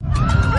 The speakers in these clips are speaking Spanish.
you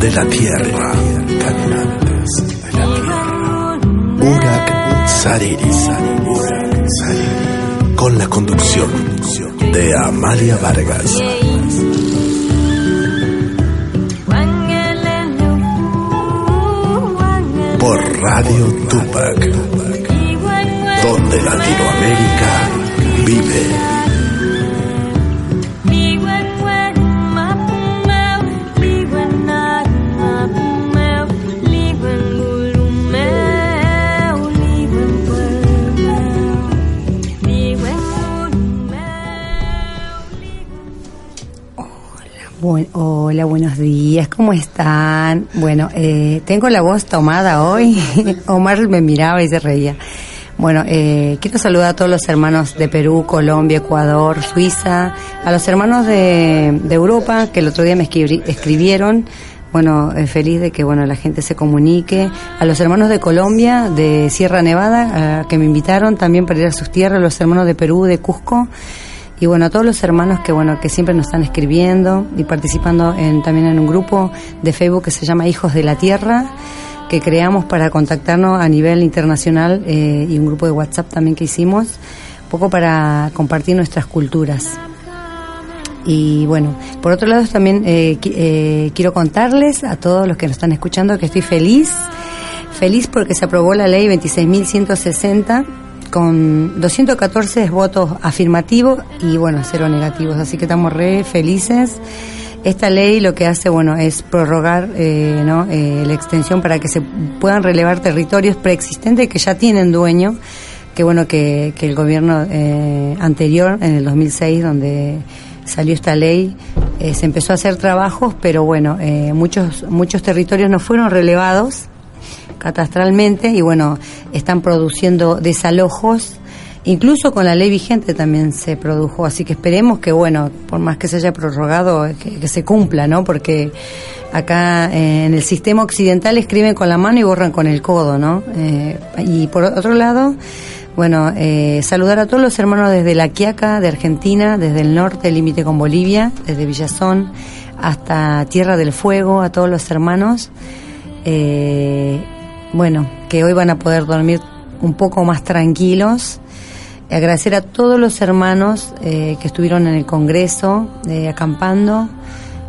De la tierra. Caminantes de la tierra. Urak Sariri. Con la conducción de Amalia Vargas. Por Radio Tupac. Donde Latinoamérica vive. Hola, buenos días, ¿cómo están? Bueno, eh, tengo la voz tomada hoy. Omar me miraba y se reía. Bueno, eh, quiero saludar a todos los hermanos de Perú, Colombia, Ecuador, Suiza, a los hermanos de, Europa que el otro día me escribieron. Bueno, eh, feliz de que bueno la gente se comunique. A los hermanos de Colombia, de Sierra Nevada, que me invitaron también para ir a sus tierras, los hermanos de Perú, de Cusco y bueno, a todos los hermanos que bueno que siempre nos están escribiendo y participando en, también en un grupo de Facebook que se llama Hijos de la Tierra que creamos para contactarnos a nivel internacional eh, y un grupo de WhatsApp también que hicimos, un poco para compartir nuestras culturas. Y bueno, por otro lado también eh, eh, quiero contarles a todos los que nos están escuchando que estoy feliz, feliz porque se aprobó la ley 26.160 con 214 votos afirmativos y bueno, cero negativos, así que estamos re felices. Esta ley lo que hace, bueno, es prorrogar eh, ¿no? Eh, la extensión para que se puedan relevar territorios preexistentes que ya tienen dueño, que bueno, que, que el gobierno eh, anterior, en el 2006, donde salió esta ley, se empezó a hacer trabajos, pero bueno, muchos, muchos territorios no fueron relevados catastralmente y bueno, están produciendo desalojos. Incluso con la ley vigente también se produjo, así que esperemos que, bueno, por más que se haya prorrogado, que, se cumpla, ¿no? Porque acá eh, en el sistema occidental escriben con la mano y borran con el codo, ¿no? Eh, y por otro lado, bueno, eh, saludar a todos los hermanos desde La Quiaca, de Argentina, desde el norte, límite con Bolivia, desde Villazón hasta Tierra del Fuego, a todos los hermanos. Eh, bueno, que hoy van a poder dormir un poco más tranquilos. Agradecer a todos los hermanos eh, que estuvieron en el Congreso eh, acampando,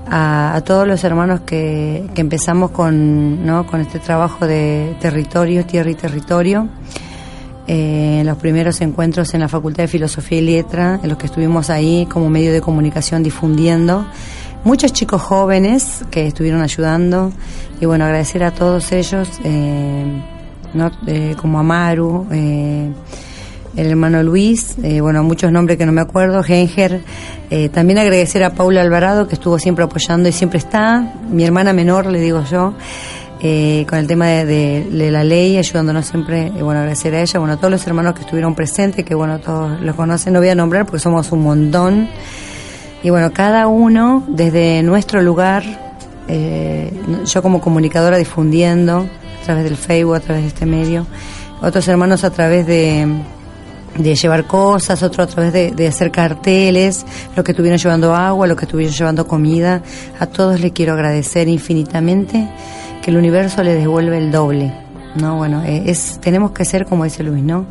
a, todos los hermanos que, empezamos con, ¿no? con este trabajo de territorio, tierra y territorio. eh, los primeros encuentros en la Facultad de Filosofía y Letra, en los que estuvimos ahí como medio de comunicación difundiendo. Muchos chicos jóvenes que estuvieron ayudando. Y bueno, agradecer a todos ellos, eh, ¿no? Eh, como Amaru, el hermano Luis, bueno, muchos nombres que no me acuerdo, Genger, también agradecer a Paula Alvarado que estuvo siempre apoyando y siempre está, mi hermana menor, le digo yo, eh, con el tema de, la ley, ayudándonos siempre, bueno, agradecer a ella, bueno, a todos los hermanos que estuvieron presentes, que bueno, todos los conocen, no voy a nombrar porque somos un montón. Y bueno, cada uno desde nuestro lugar, eh, yo como comunicadora difundiendo a través del Facebook, a través de este medio, otros hermanos a través de, de llevar cosas, otros a través de, de, hacer carteles, los que estuvieron llevando agua, los que estuvieron llevando comida, a todos les quiero agradecer infinitamente que el universo le devuelve el doble, ¿no? Bueno, eh, es, tenemos que ser como dice Luis, ¿no?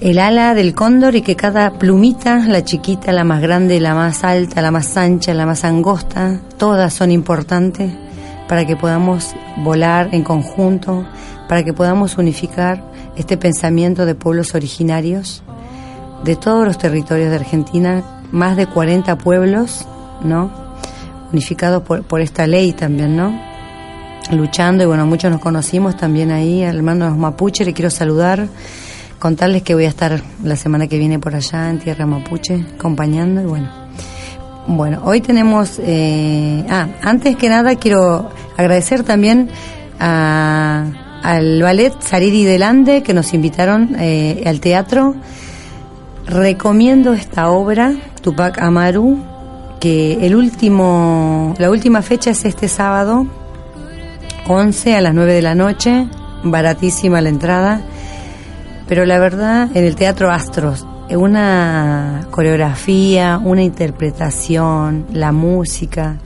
El ala del cóndor y que cada plumita, la chiquita, la más grande, la más alta, la más ancha, la más angosta, todas son importantes para que podamos volar en conjunto, para que podamos unificar este pensamiento de pueblos originarios de todos los territorios de Argentina, más de 40 pueblos, ¿no? Unificados por, por esta ley también, ¿no? luchando y bueno, muchos nos conocimos también ahí, al hermano de los mapuche, le quiero saludar, contarles que voy a estar la semana que viene por allá en Tierra Mapuche, acompañando y bueno. Bueno, hoy tenemos, eh, ah, antes que nada quiero agradecer también a, al ballet Saridi Delande que nos invitaron eh, al teatro. Recomiendo esta obra, Tupac Amaru, que el último, la última fecha es este sábado 11 a las 9 de la noche, baratísima la entrada, pero la verdad en el Teatro Astros, una coreografía, una interpretación, la música,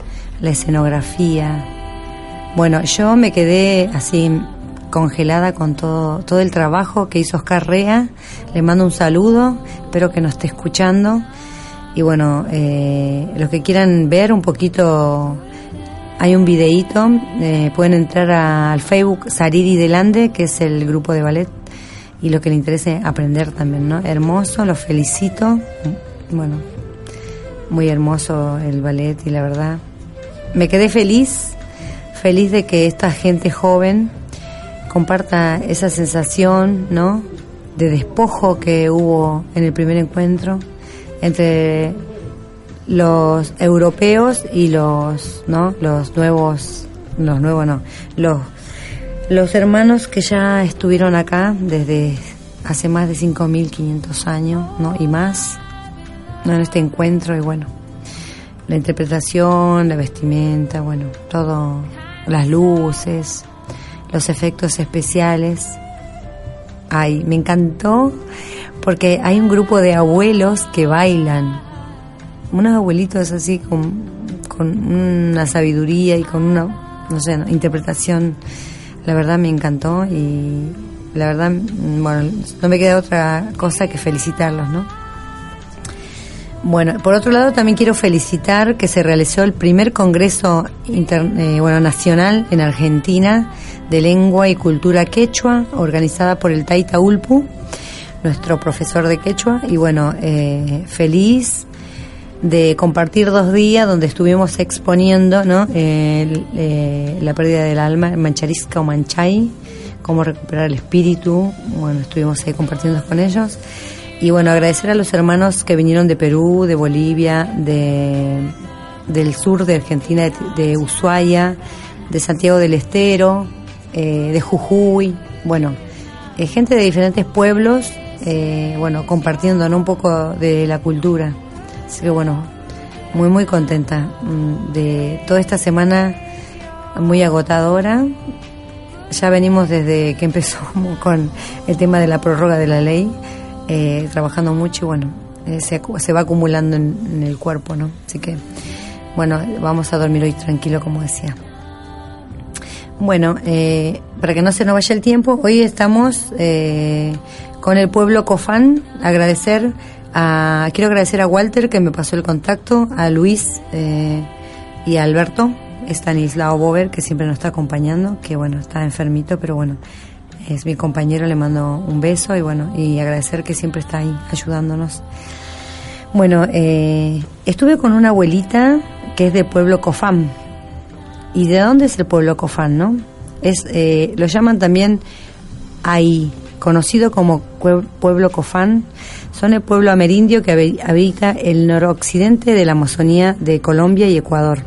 la escenografía. Bueno, yo me quedé así congelada con todo, todo el trabajo que hizo Oscar Rea. Le mando un saludo, espero que nos esté escuchando. Y bueno, eh, los que quieran ver un poquito hay un videíto, eh, pueden entrar al Facebook Saridi Delande, que es el grupo de ballet, y lo que le interese aprender también, ¿no? Hermoso, lo felicito. Bueno, muy hermoso el ballet y la verdad, me quedé feliz, feliz de que esta gente joven comparta esa sensación, ¿no? De despojo que hubo en el primer encuentro entre los europeos y los no los nuevos los nuevos no los los hermanos que ya estuvieron acá desde hace más de 5500 años no y más ¿no? en este encuentro y bueno la interpretación la vestimenta bueno todo las luces los efectos especiales ay me encantó porque hay un grupo de abuelos que bailan unos abuelitos así con, con una sabiduría y con una, no sé, interpretación. La verdad me encantó y la verdad, bueno, no me queda otra cosa que felicitarlos, ¿no? Bueno, por otro lado también quiero felicitar que se realizó el primer Congreso eh, bueno, Nacional en Argentina de Lengua y Cultura Quechua, organizada por el Taita Ulpu, nuestro profesor de Quechua, y bueno, eh, feliz de compartir dos días donde estuvimos exponiendo ¿no? Eh, la pérdida del alma, Mancharisca o Manchay, cómo recuperar el espíritu. Bueno, estuvimos ahí compartiendo con ellos. Y bueno, agradecer a los hermanos que vinieron de Perú, de Bolivia, de, del sur de Argentina, de, Ushuaia, de Santiago del Estero, eh, de Jujuy. Bueno, eh, gente de diferentes pueblos, bueno, compartiendo un poco de la cultura. Así que bueno, muy muy contenta mm, de toda esta semana muy agotadora. Ya venimos desde que empezó con el tema de la prórroga de la ley, eh, trabajando mucho y bueno, eh, se, se, va acumulando en, el cuerpo, ¿no? Así que bueno, vamos a dormir hoy tranquilo, como decía. Bueno, eh, para que no se nos vaya el tiempo, hoy estamos con el pueblo Cofán, agradecer quiero agradecer a Walter que me pasó el contacto, a Luis eh, y a Alberto, Stanislao Bover que siempre nos está acompañando, que bueno, está enfermito, pero bueno, es mi compañero, le mando un beso y bueno, y agradecer que siempre está ahí ayudándonos. Bueno, eh, estuve con una abuelita que es de pueblo Cofán. ¿Y de dónde es el pueblo Cofán, no? Es, eh, lo llaman también ahí, conocido como pueblo Cofán. Son el pueblo amerindio que habita el noroccidente de la Amazonía de Colombia y Ecuador,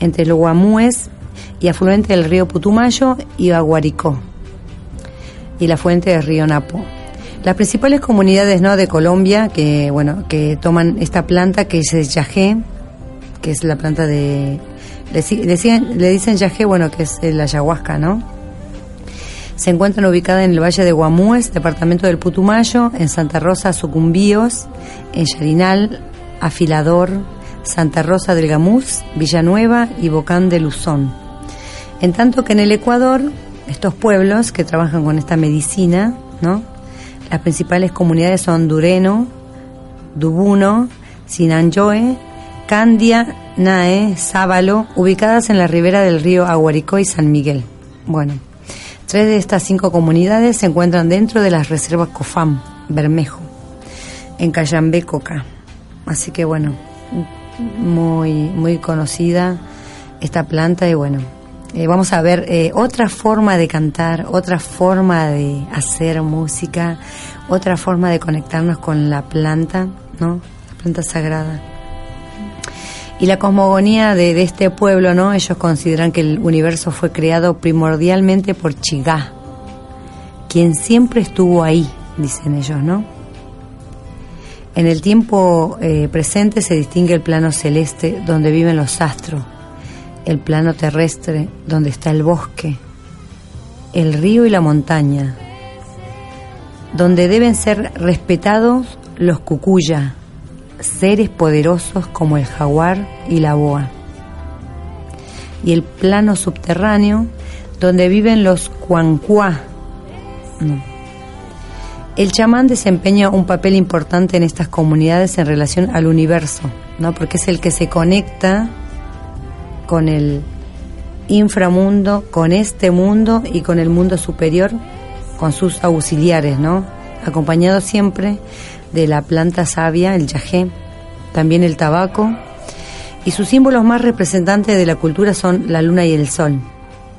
entre los Guamúes y afluente del río Putumayo y Aguaricó, y la fuente del río Napo. Las principales comunidades ¿no? de Colombia que bueno que toman esta planta que es el yagé, que es la planta de le, le dicen yagé, bueno, que es la ayahuasca, ¿no? Se encuentran ubicadas en el Valle de Guamúes, departamento del Putumayo, en Santa Rosa, Sucumbíos, en Yarinal, Afilador, Santa Rosa del Gamuz, Villanueva y Bocán de Luzón. En tanto que en el Ecuador, estos pueblos que trabajan con esta medicina, ¿no? Las principales comunidades son Dureno, Dubuno, Sinanjoe, Candia, Nae, Sábalo, ubicadas en la ribera del río Aguaricó y San Miguel. Bueno, tres de estas cinco comunidades se encuentran dentro de las reservas COFAM, Bermejo, en Cayambé, Coca. Así que bueno, muy, muy conocida esta planta y bueno, eh, vamos a ver eh, otra forma de cantar, otra forma de hacer música, otra forma de conectarnos con la planta, ¿no? La planta sagrada. Y la cosmogonía de, este pueblo, ¿no? Ellos consideran que el universo fue creado primordialmente por Chigá, quien siempre estuvo ahí, dicen ellos, ¿no? En el tiempo eh, presente se distingue el plano celeste donde viven los astros el plano terrestre donde está el bosque, el río y la montaña, donde deben ser respetados los cucuya, seres poderosos como el jaguar y la boa, y el plano subterráneo donde viven los cuancuá. El chamán desempeña un papel importante en estas comunidades en relación al universo, ¿no? porque es el que se conecta con el inframundo, con este mundo y con el mundo superior, con sus auxiliares, ¿no? Acompañado siempre de la planta sabia, el yagé, también el tabaco, y sus símbolos más representantes de la cultura son la luna y el sol.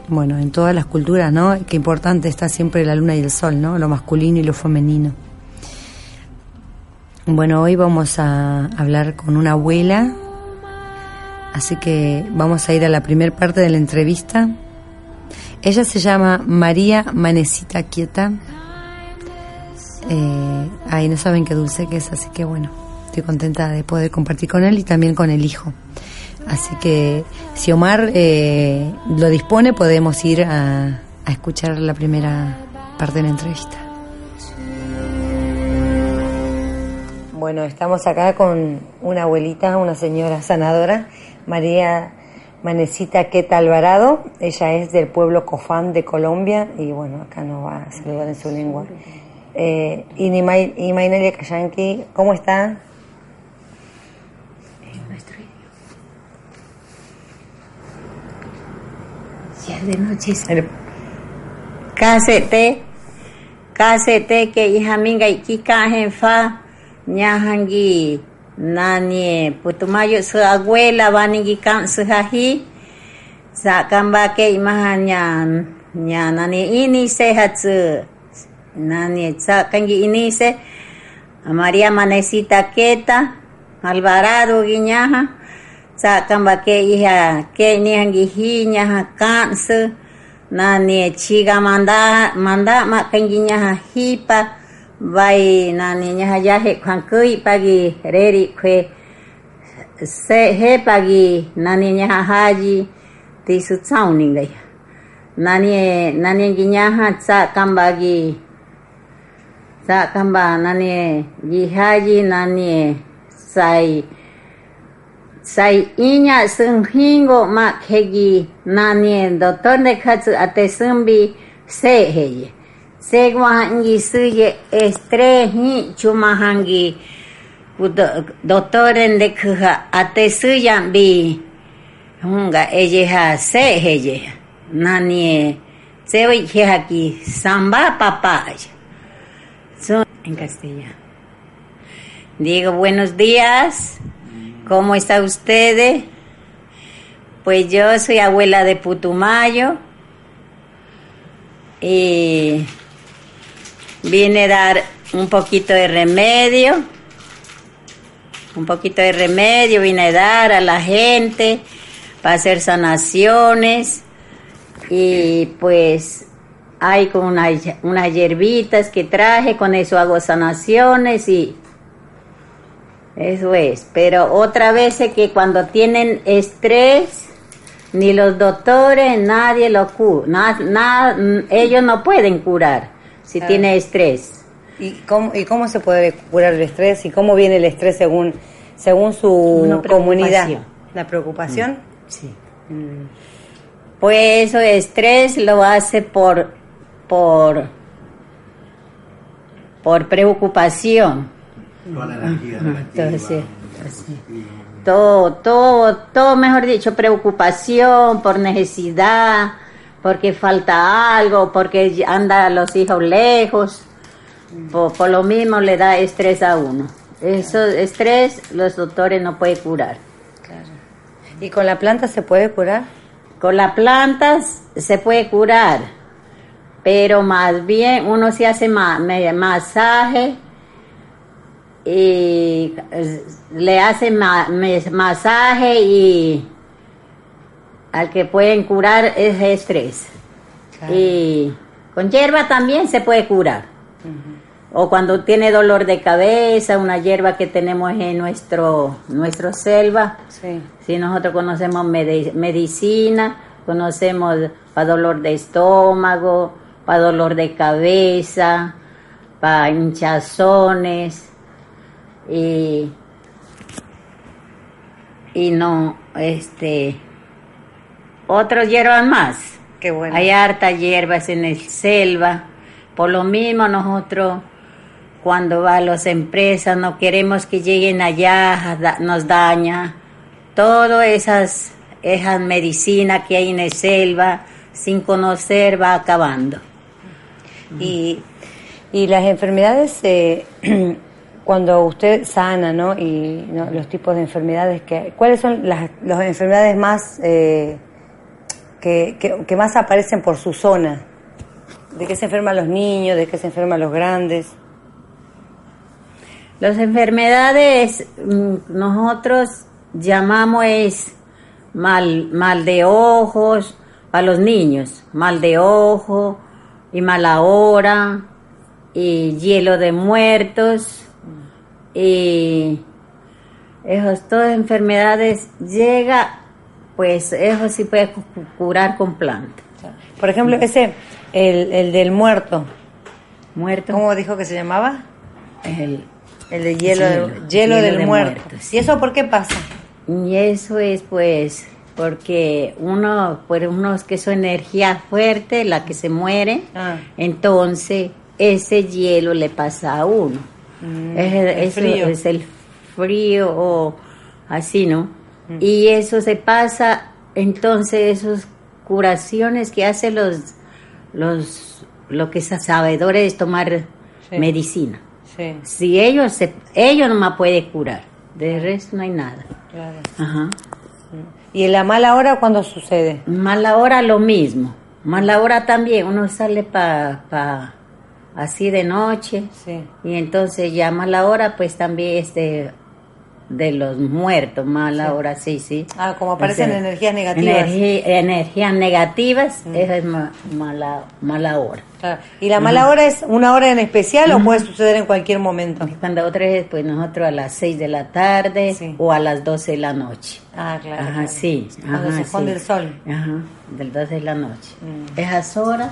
Bueno, en todas las culturas, ¿no? Qué importante está siempre la luna y el sol, ¿no? Lo masculino y lo femenino. Bueno, hoy vamos a hablar con una abuela Así que vamos a ir a la primera parte de la entrevista. Ella se llama María Manecita Quieta. Eh, ahí no saben qué dulce que es, así que bueno, estoy contenta de poder compartir con él y también con el hijo. Así que si Omar eh, lo dispone, podemos ir a, a escuchar la primera parte de la entrevista. Bueno, estamos acá con una abuelita, una señora sanadora María Manecita Queta Alvarado. Ella es del pueblo Cofán de Colombia y bueno, acá nos va a saludar en su lengua. Eh, y Mainelia Kayanki, ¿cómo está? En nuestro idioma. Ya de noche. Casete, casete que hija minga y kika fa, ñahangi nani putumayo su abuela vaningi kan su hahi sa kamba ke imahanya nya nani ini se hatsu nani sa Kangi ini se María Manesita Queta, Alvarado Guiñaja, Sakamba que hija que ni ha canse, nani chiga manda manda ma kangiña hipa, vai nani ñaja yaje kwankui pagi reri kwe se he pagi nani ñaja haji tisu tsauninga. Nani nani ngiñaja tsakamba gi สักคำบานันเอยิฮายีนั่นเอใส่ใส่อิญญาซึ่งหิงโกมาเขกีนั่นเอดอตอนเดคัตอเตซึ่บีเซเฮยเซกวาหังกีสุเอเอสเตรหิชุมาหังกีกุดดตอเนเดคฮะอัตซึ่งยันบีฮงกาเอเจฮาเซเฮยนั่นเอเซวิเฮฮากีซัมบาปาปา en castellano. Digo, buenos días. ¿Cómo está usted? Pues yo soy abuela de Putumayo. Y vine a dar un poquito de remedio. Un poquito de remedio vine a dar a la gente para hacer sanaciones y pues hay como unas, unas hierbitas que traje, con eso hago sanaciones y eso es. Pero otra vez es que cuando tienen estrés, ni los doctores, nadie lo cura, ellos no pueden curar si tiene estrés. ¿Y cómo, ¿Y cómo se puede curar el estrés? ¿Y cómo viene el estrés según, según su comunidad? ¿La preocupación? Mm, sí. Mm. Pues eso estrés lo hace por, por, por preocupación. Entonces, todo, todo, todo, mejor dicho, preocupación por necesidad, porque falta algo, porque anda los hijos lejos, por, lo mismo le da estrés a uno. Eso, estrés, los doctores no pueden curar. ¿Y con la planta se puede curar? Con las plantas se puede curar, pero más bien uno se hace masaje y le hace masaje y al que pueden curar es estrés. Y con hierba también se puede curar. O cuando tiene dolor de cabeza, una hierba que tenemos en nuestro, nuestro selva. Si nosotros conocemos medicina, conocemos para dolor de estómago, para dolor de cabeza, para hinchazones y, y no, este, otros hierbas más. Qué bueno. Hay hartas hierbas en el selva. Por lo mismo nosotros cuando va a las empresas, no queremos que lleguen allá, nos daña. Todas esas, esas medicinas que hay en el selva, sin conocer, va acabando. Y, y las enfermedades, eh, cuando usted sana, ¿no? Y los tipos de enfermedades que... ¿Cuáles son las, las enfermedades más... Eh, que, que, que más aparecen por su zona? ¿De qué se enferman los niños? ¿De qué se enferman los grandes? Las enfermedades mm, nosotros llamamos es mal, mal de ojos para los niños, mal de ojo y mala hora y hielo de muertos y esas todas enfermedades llega pues eso sí puede curar con planta. Por ejemplo, ese el, el del muerto. Muerto. ¿Cómo dijo que se llamaba? El el de hielo, hielo, del muerto. ¿Y eso por qué pasa? Y eso es pues porque uno, pues uno que su energía fuerte, la que se muere, ah. entonces ese hielo le pasa a uno. Mm, es, el frío. es el frío o así, ¿no? Mm. Y eso se pasa, entonces esas curaciones que hacen los, los, lo que es sabedores es tomar medicina. Si ellos, se, ellos nomás pueden curar, de resto no hay nada. Ajá. ¿Y en la mala hora cuándo sucede? Mala hora lo mismo. Mala hora también, uno sale para pa, así de noche. Y entonces ya mala hora pues también este de los muertos, mala hora, sí, sí. Ah, como aparecen energías negativas. energías negativas, mm. esa es mala, mala hora. ¿Y la mala hora es una hora en especial o puede suceder en cualquier momento? Cuando otra es, pues nosotros a las 6 de la tarde o a las 12 de la noche. Ah, claro. Ajá, sí. Cuando se pone el sol. Ajá, del 12 de la noche. Mm. Esas horas,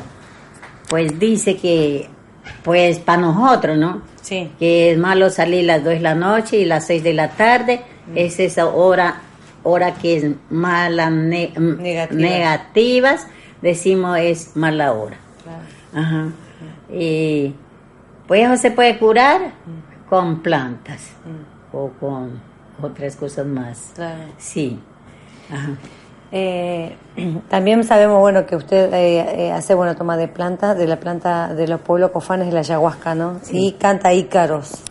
pues dice que, pues para nosotros, ¿no? Que es malo salir las 2 de la noche y las 6 de la tarde. Mm. Es esa hora, hora que es mala, mm, negativas. Decimos es mala hora. Ajá. Y pues eso se puede curar mm. con plantas o con otras cosas más. Sí. Ajá. Eh, también sabemos, bueno, que usted eh, eh, hace, bueno, toma de planta, de la planta de los pueblos cofanes de la ayahuasca, ¿no? Y canta ícaros.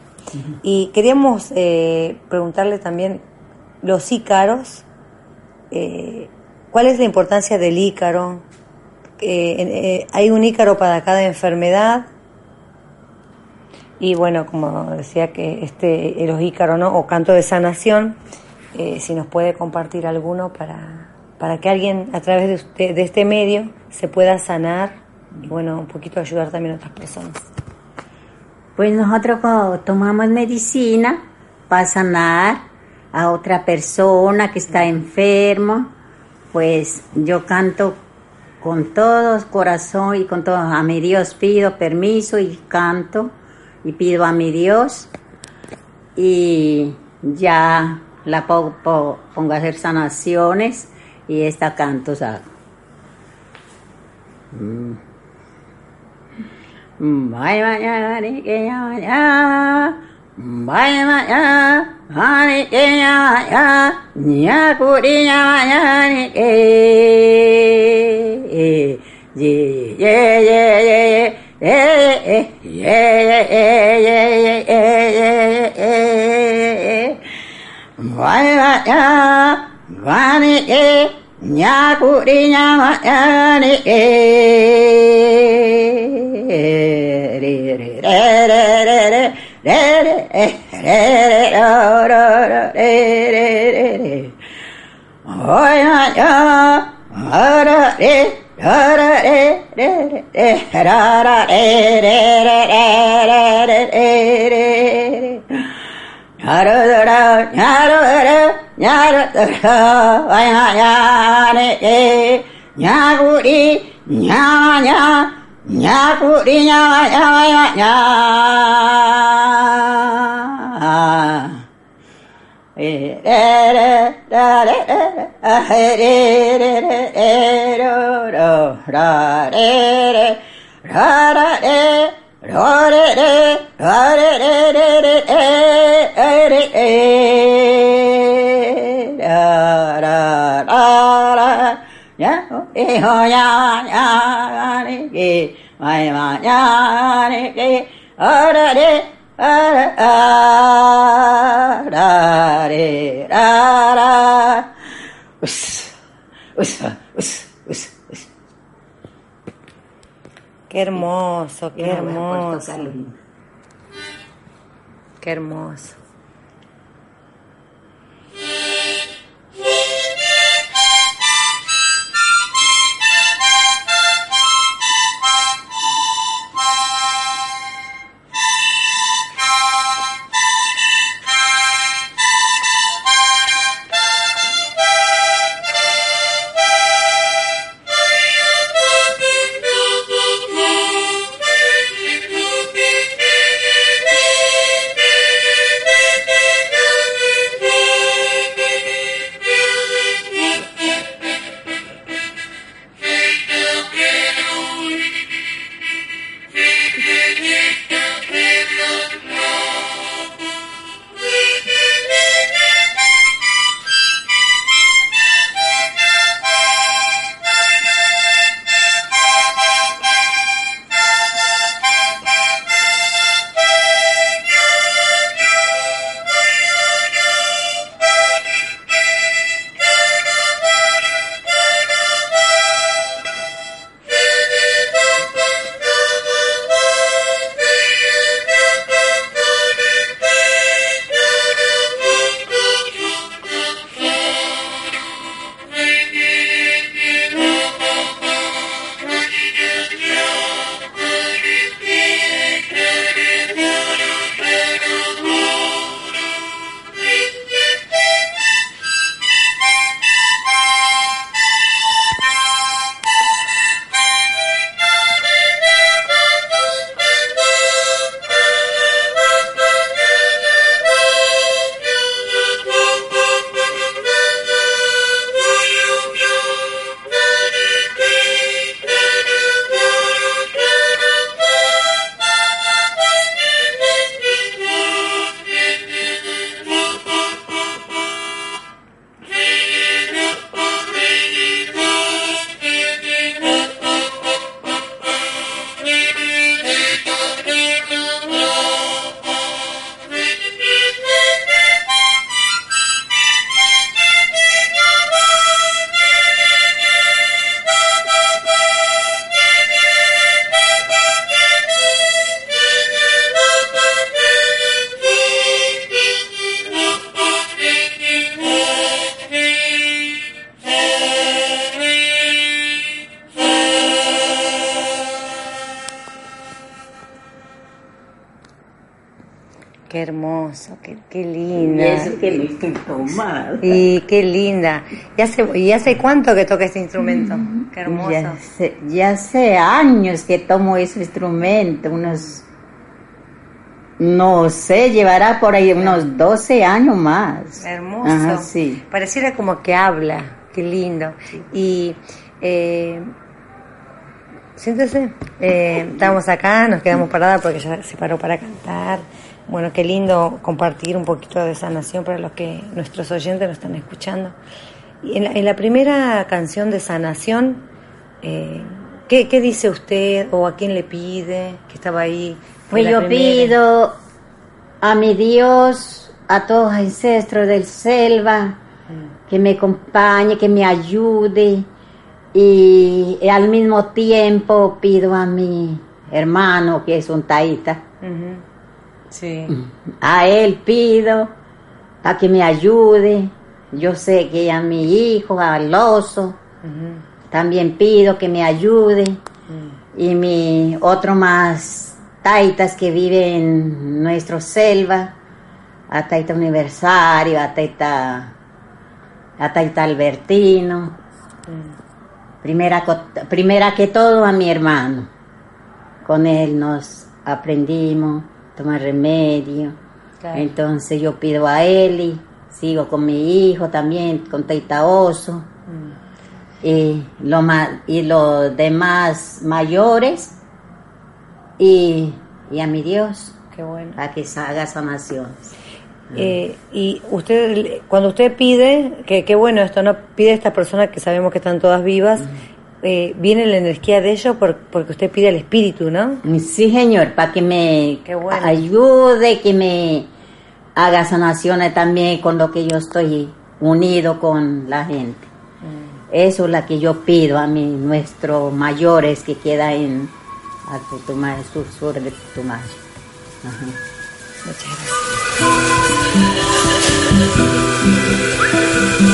Y queríamos eh, preguntarle también, los ícaros, eh, ¿cuál es la importancia del ícaro? Eh, ¿Hay un ícaro para cada enfermedad? Y bueno, como decía que este, los ícaros, ¿no? O canto de sanación, si nos puede compartir alguno para, para que alguien a través de, usted, de este medio se pueda sanar y bueno, un poquito ayudar también a otras personas. Pues nosotros tomamos medicina para sanar a otra persona que está enfermo, pues yo canto con todo corazón y con todo, a mi Dios pido permiso y canto y pido a mi Dios. Y ya la po- po- pongo a hacer sanaciones y esta cantos hago. vanike nyakurinya mayanike re re re re re re re re re ro ro ro re re re re oya ya ara re ra ra re re re ra ra re re re re re re re ra ra ra ஞாரத்தயானே ஞாகுடி ஞாஞா ஞாகுடி ஞாயா ரே e ho ya ya re ke mai ma ya re ke ara re ara ra re ra ra us us us us us Qué hermoso, qué hermoso, qué hermoso. Y estoy qué linda. ¿Y hace, ¿Y hace cuánto que toca este instrumento? Qué hermoso. Ya hace, ya hace años que tomo ese instrumento, unos, no sé, llevará por ahí unos 12 años más. Hermoso. Ajá, sí. Pareciera como que habla, qué lindo. Y eh, siéntese, eh, estamos acá, nos quedamos paradas porque ya se paró para cantar. Bueno, qué lindo compartir un poquito de sanación para los que nuestros oyentes nos están escuchando. Y en la, en la primera canción de sanación, eh, ¿qué, ¿qué dice usted o a quién le pide que estaba ahí? Pues yo primera? pido a mi Dios, a todos los ancestros del selva, que me acompañe, que me ayude. Y, y al mismo tiempo pido a mi hermano, que es un taíta. Sí. a él pido para que me ayude. Yo sé que a mi hijo, al oso, también pido que me ayude. Y mi otro más taitas que vive en nuestro selva, a Taita Universario, a Taita, a Taita Albertino. Primera, co- primera que todo a mi hermano. Con él nos aprendimos tomar remedio. Claro. Entonces yo pido a Eli, sigo con mi hijo también, con Taita Oso. Y, lo ma- y los demás mayores y, y a mi Dios Qué bueno. para que haga sanaciones. Eh, y usted, cuando usted pide, que qué bueno esto, ¿no? Pide a estas personas que sabemos que están todas vivas, eh, viene la energía de ellos por- porque usted pide al espíritu, ¿no? Sí, señor, para que me bueno. ayude, que me haga sanaciones también con lo que yo estoy unido con la gente. Eso es la que yo pido a mi, nuestros mayores que queda en al Putumayo, sur, sur de Putumayo. Ajá. Muchas gracias.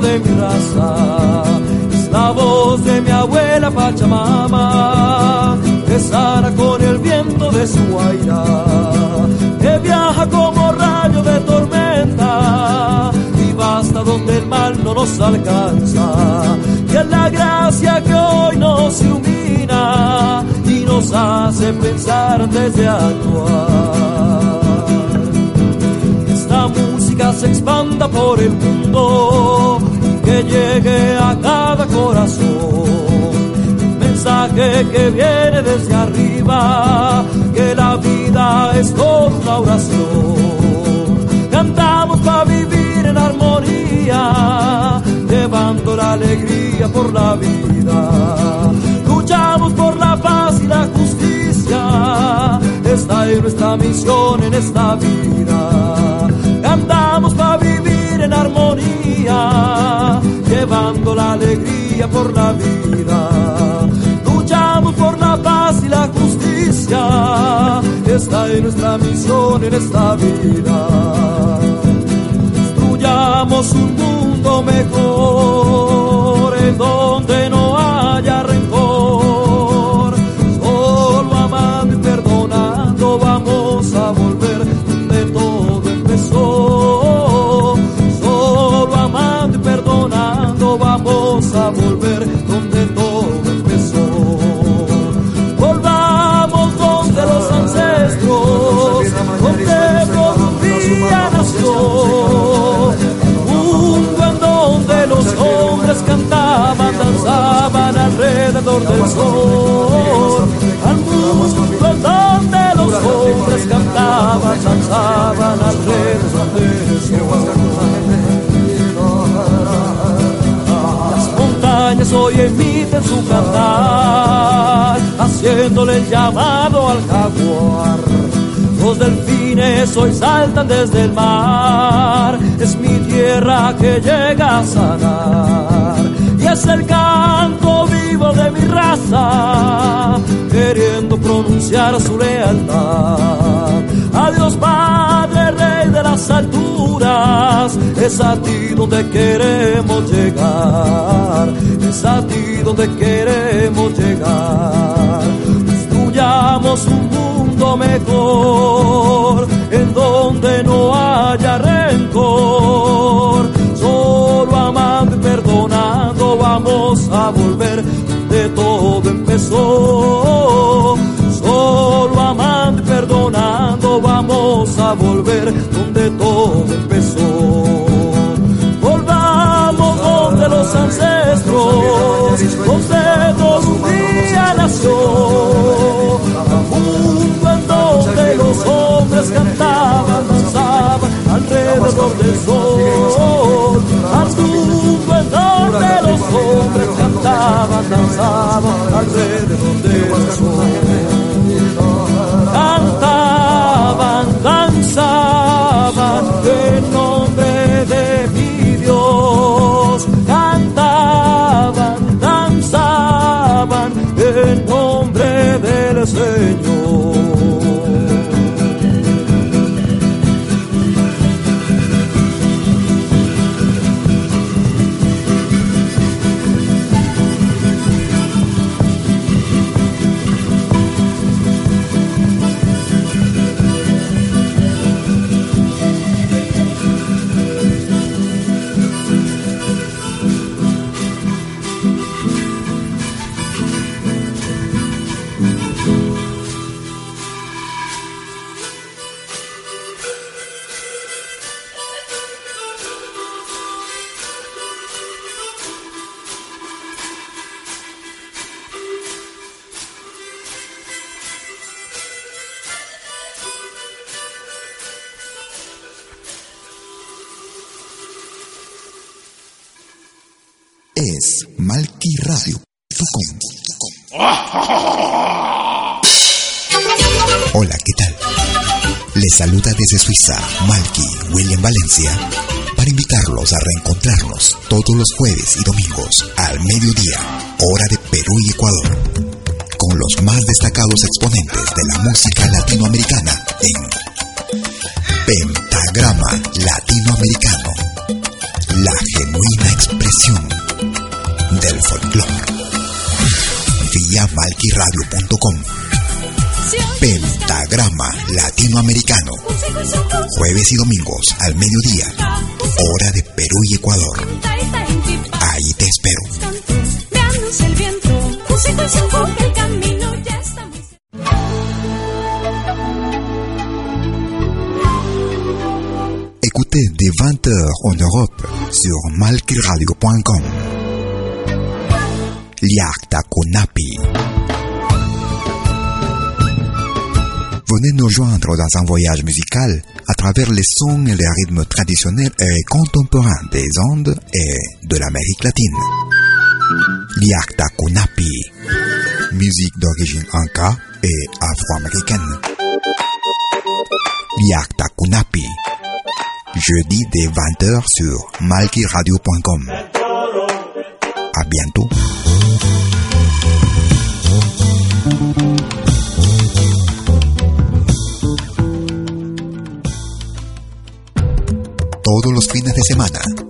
De mi raza, es la voz de mi abuela Pachamama, que sana con el viento de su guaira, que viaja como rayo de tormenta y va hasta donde el mal no nos alcanza, y es la gracia que hoy nos ilumina y nos hace pensar desde actuar. Esta música se expanda por el mundo que llegue a cada corazón. Mensaje que viene desde arriba, que la vida es toda una oración. Cantamos para vivir en armonía, llevando la alegría por la vida. Luchamos por la paz y la justicia, esta es nuestra misión en esta vida. Llevando la alegría por la vida. Luchamos por la paz y la justicia, esta es nuestra misión en esta vida. Construyamos un mundo mejor Las montañas hoy emiten su cantar, haciéndole el llamado al jaguar. Los delfines hoy saltan desde el mar, es mi tierra que llega a sanar. Y es el canto vivo de mi raza, queriendo pronunciar su lealtad. Adiós Padre, Rey de las alturas es a ti donde queremos llegar, es a ti donde queremos llegar. Construyamos un mundo mejor, en donde no haya rencor, solo amando y perdonando vamos a volver de todo empezó. Solo amando y perdonando vamos a volver donde todo donde los ancestros, donde todo un día nació. Mundo en donde los hombres cantaban, Écoutez dès 20h en Europe sur malquiradio.com. Liakta Kunapi. Venez nous joindre dans un voyage musical à travers les sons et les rythmes traditionnels et contemporains des Andes et de l'Amérique latine. Liakta Kunapi. Musique d'origine inca et afro-américaine. Liakta Kunapi. Jeudi dès 20h sur malkiradio.com. À bientôt. Todos los fines de semana,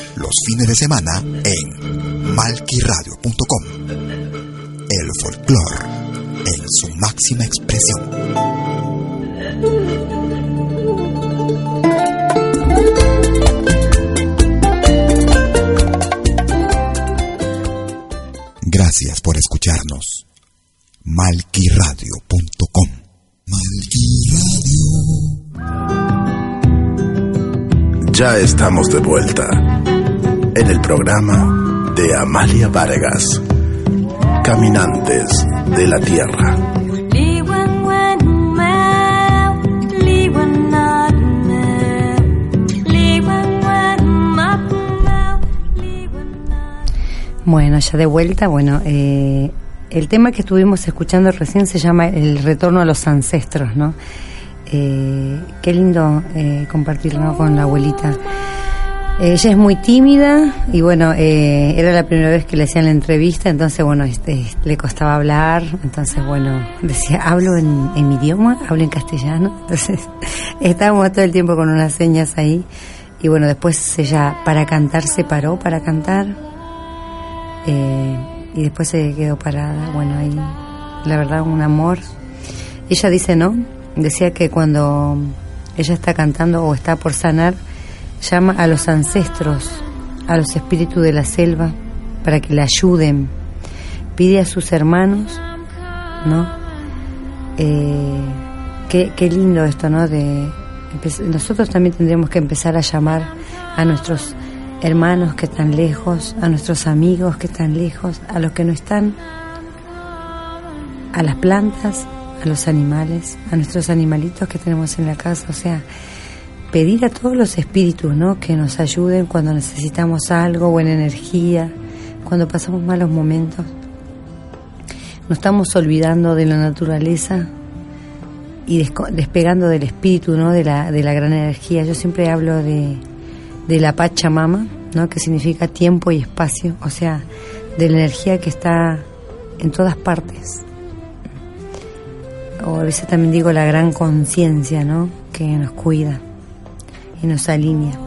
Los fines de semana en malquiradio.com. El folclore en su máxima expresión. Gracias por escucharnos. Malquiradio.com Malquiradio. Ya estamos de vuelta en el programa de Amalia Vargas, Caminantes de la Tierra. Bueno, ya de vuelta, bueno, eh, el tema que estuvimos escuchando recién se llama El retorno a los ancestros, ¿no? Eh, qué lindo eh, compartirlo con la abuelita. Ella es muy tímida y bueno, eh, era la primera vez que le hacían la entrevista, entonces bueno, este, le costaba hablar, entonces bueno, decía, hablo en, en mi idioma, hablo en castellano, entonces estábamos todo el tiempo con unas señas ahí y bueno, después ella para cantar se paró para cantar eh, y después se quedó parada, bueno, ahí la verdad un amor. Ella dice, ¿no? Decía que cuando ella está cantando o está por sanar, llama a los ancestros, a los espíritus de la selva, para que le ayuden. Pide a sus hermanos, ¿no? Eh, qué, qué lindo esto, ¿no? De, nosotros también tendríamos que empezar a llamar a nuestros hermanos que están lejos, a nuestros amigos que están lejos, a los que no están, a las plantas, a los animales, a nuestros animalitos que tenemos en la casa, o sea, pedir a todos los espíritus, ¿no? Que nos ayuden cuando necesitamos algo, buena energía, cuando pasamos malos momentos. Nos estamos olvidando de la naturaleza y despegando del espíritu, ¿no? De la, de la gran energía. Yo siempre hablo de, de la Pachamama, ¿no? Que significa tiempo y espacio, o sea, de la energía que está en todas partes. O a veces también digo la gran conciencia, ¿no? Que nos cuida y nos alinea.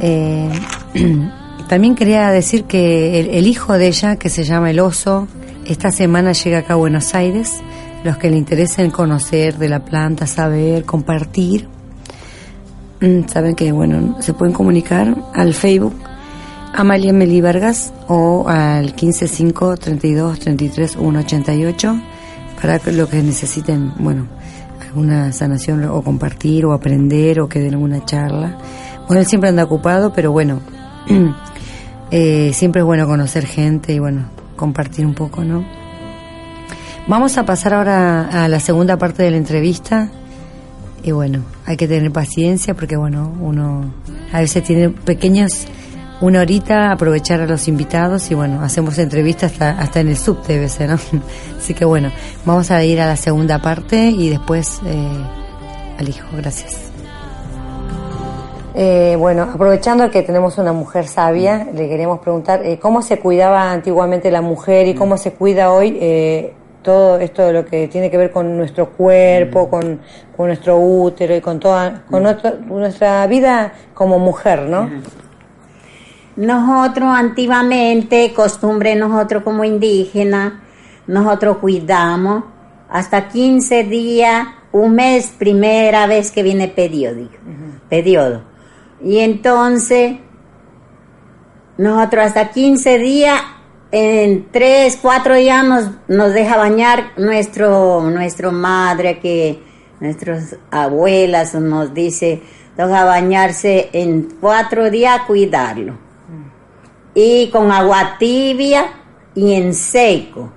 Eh, también quería decir que el, el, hijo de ella, que se llama el oso, esta semana llega acá a Buenos Aires. Los que le interesen conocer de la planta, saber, compartir, saben que bueno se pueden comunicar al Facebook Amalia Meli Vargas o al 155 32 33 188 para lo que necesiten bueno alguna sanación o compartir o aprender o que den alguna charla. Bueno él siempre anda ocupado pero bueno eh, siempre es bueno conocer gente y bueno compartir un poco no vamos a pasar ahora a la segunda parte de la entrevista. Y bueno, hay que tener paciencia porque bueno, uno a veces tiene pequeños, una horita, aprovechar a los invitados y bueno, hacemos entrevistas hasta, hasta en el subte ¿no? Así que bueno, vamos a ir a la segunda parte y después eh, al hijo, gracias. Eh, bueno, aprovechando que tenemos una mujer sabia, le queremos preguntar eh, cómo se cuidaba antiguamente la mujer y cómo se cuida hoy eh, todo esto de lo que tiene que ver con nuestro cuerpo, con, con nuestro útero y con toda con nuestra vida como mujer, ¿no? Nosotros antiguamente, costumbre nosotros como indígenas, nosotros cuidamos hasta 15 días, un mes, primera vez que viene periodo, periodo. Y entonces, nosotros hasta 15 días en tres, cuatro días nos, nos deja bañar nuestro, nuestro madre, que nuestras abuelas nos dice, deja bañarse en cuatro días, cuidarlo. Y con agua tibia y en seco.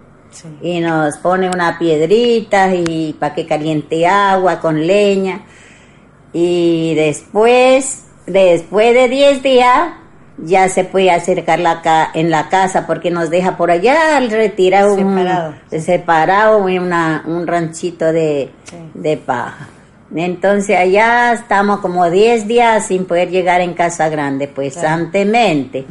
Y nos pone una piedrita y para que caliente agua con leña. Y después, después de diez días, ya se puede acercar la en la casa porque nos deja por allá al retirar un separado, separado una, un ranchito de, de, paja. Entonces allá estamos como 10 días sin poder llegar en Casa Grande, pues santemente.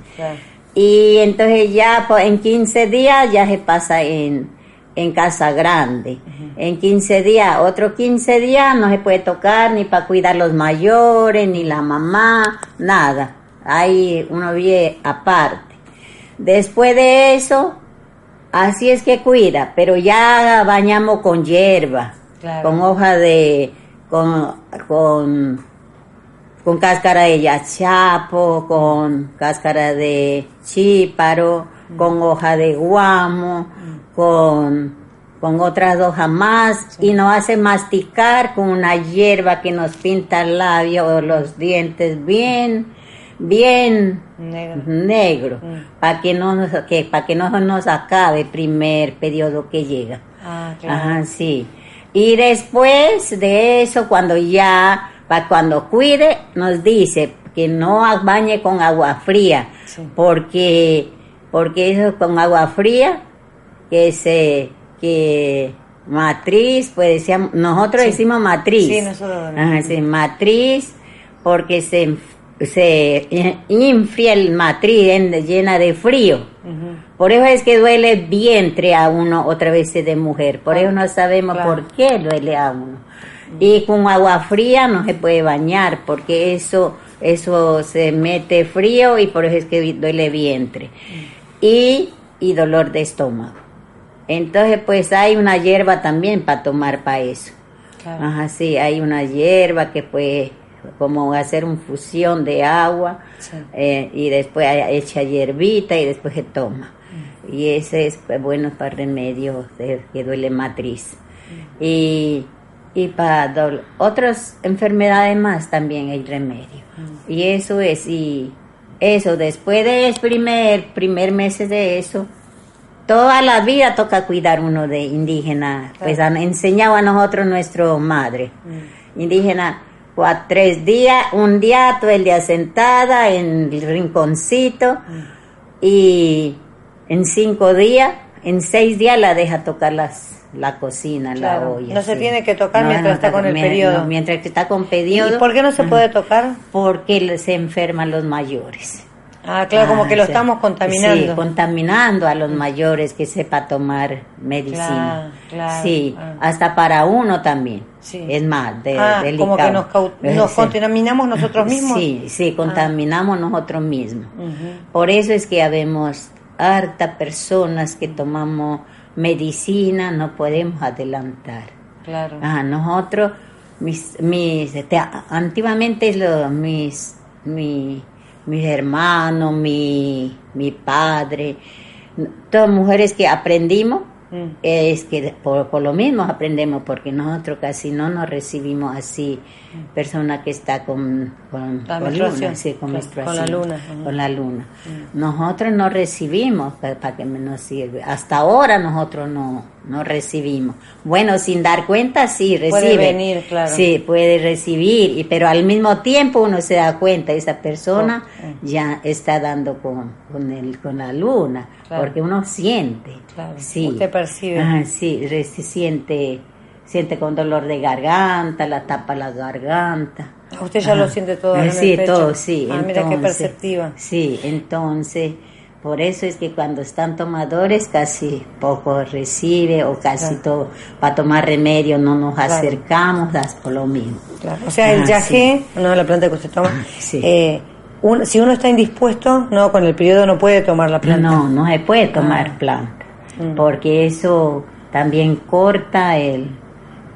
Y entonces ya en 15 días ya se pasa en, en Casa Grande. En 15 días, otros 15 días no se puede tocar ni para cuidar los mayores, ni la mamá, nada ahí uno vive aparte. Después de eso, así es que cuida, pero ya bañamos con hierba, con hoja de, con, con, cáscara de yachapo, con cáscara de chíparo, con hoja de guamo, con, con otras hojas más, y nos hace masticar con una hierba que nos pinta el labio o los dientes bien, bien Negro. negro, para que no nos, que, para que no nos acabe el primer periodo que llega. Ah, claro. Ajá, sí. Y después de eso, cuando ya, para cuando cuide, nos dice que no bañe con agua fría, Sí. porque, porque eso con agua fría, que se, que matriz, pues decíamos, nosotros decimos matriz. Sí, nosotros- Ajá, matriz, porque se, se infria el matriz en- llena de frío. Por eso es que duele el vientre a uno otra vez de mujer. Por eso no sabemos claro. por qué duele a uno. Y con agua fría no se puede bañar porque eso eso se mete frío y por eso es que duele vientre. Y, y dolor de estómago. Entonces pues hay una hierba también para tomar para eso. Claro. Ajá, sí, hay una hierba que puede como hacer un fusión de agua Sí. eh, y después echa hierbita y después se toma. Y ese es pues, bueno para remedio de que duele matriz. Y, y para otras enfermedades más también hay remedio. Y eso es, y eso, después de ese primer, primer meses de eso, toda la vida toca cuidar uno de indígena, pues han enseñado a nosotros nuestro madre. Indígena, cua- tres días, un día, todo el día sentada en el rinconcito y en cinco días, en seis días la deja tocar las, la cocina, la olla. No se sí. tiene que tocar mientras está con el periodo. no, mientras que está con ¿Y periodo. por qué no se puede tocar? Porque se enferman los mayores. Ah, claro, como Ah, que lo sí. estamos contaminando. Sí, contaminando a los mayores que sepa tomar medicina. Claro, claro, sí, ah. hasta para uno también. Sí. Es más, de, Ah, como que nos, nos sí. contaminamos nosotros mismos. Ah. Sí, sí, contaminamos nosotros mismos. Por eso es que habemos harta personas que tomamos medicina, no podemos adelantar. Claro. Ah, nosotros, mis, mis, te- antiguamente lo- mis, mi, mis hermanos, mi, mi padre, todas mujeres que aprendimos, Mm. es que por, por lo mismo aprendemos, porque nosotros casi no nos recibimos así, persona que está con, con, La con menstruación, luna, sí, con, la luna, con la luna. Nosotros no recibimos para que nos sirve. Hasta ahora nosotros no, no recibimos. Bueno, sin dar cuenta sí recibe. Puede venir, claro. Sí, puede recibir, y, pero al mismo tiempo uno se da cuenta, esa persona ya está dando con, con, el, con la luna, Claro. porque uno siente. Claro, Sí. usted percibe. Ah, sí, re- se siente, siente con dolor de garganta, la tapa la garganta. Usted ya lo siente todo en el Sí, pecho. todo, sí. Ah, mira qué entonces, perceptiva. Sí, entonces, por eso es que cuando están tomadores casi poco recibe o casi Claro. todo, para tomar remedio no nos Claro. acercamos, das por lo mismo. Claro. O sea, el Ah, yagé, no la planta que usted toma, Sí. eh, un- si uno está indispuesto, no, con el periodo no puede tomar la planta. No, no se puede tomar Ah. planta, Mm. porque eso también corta el,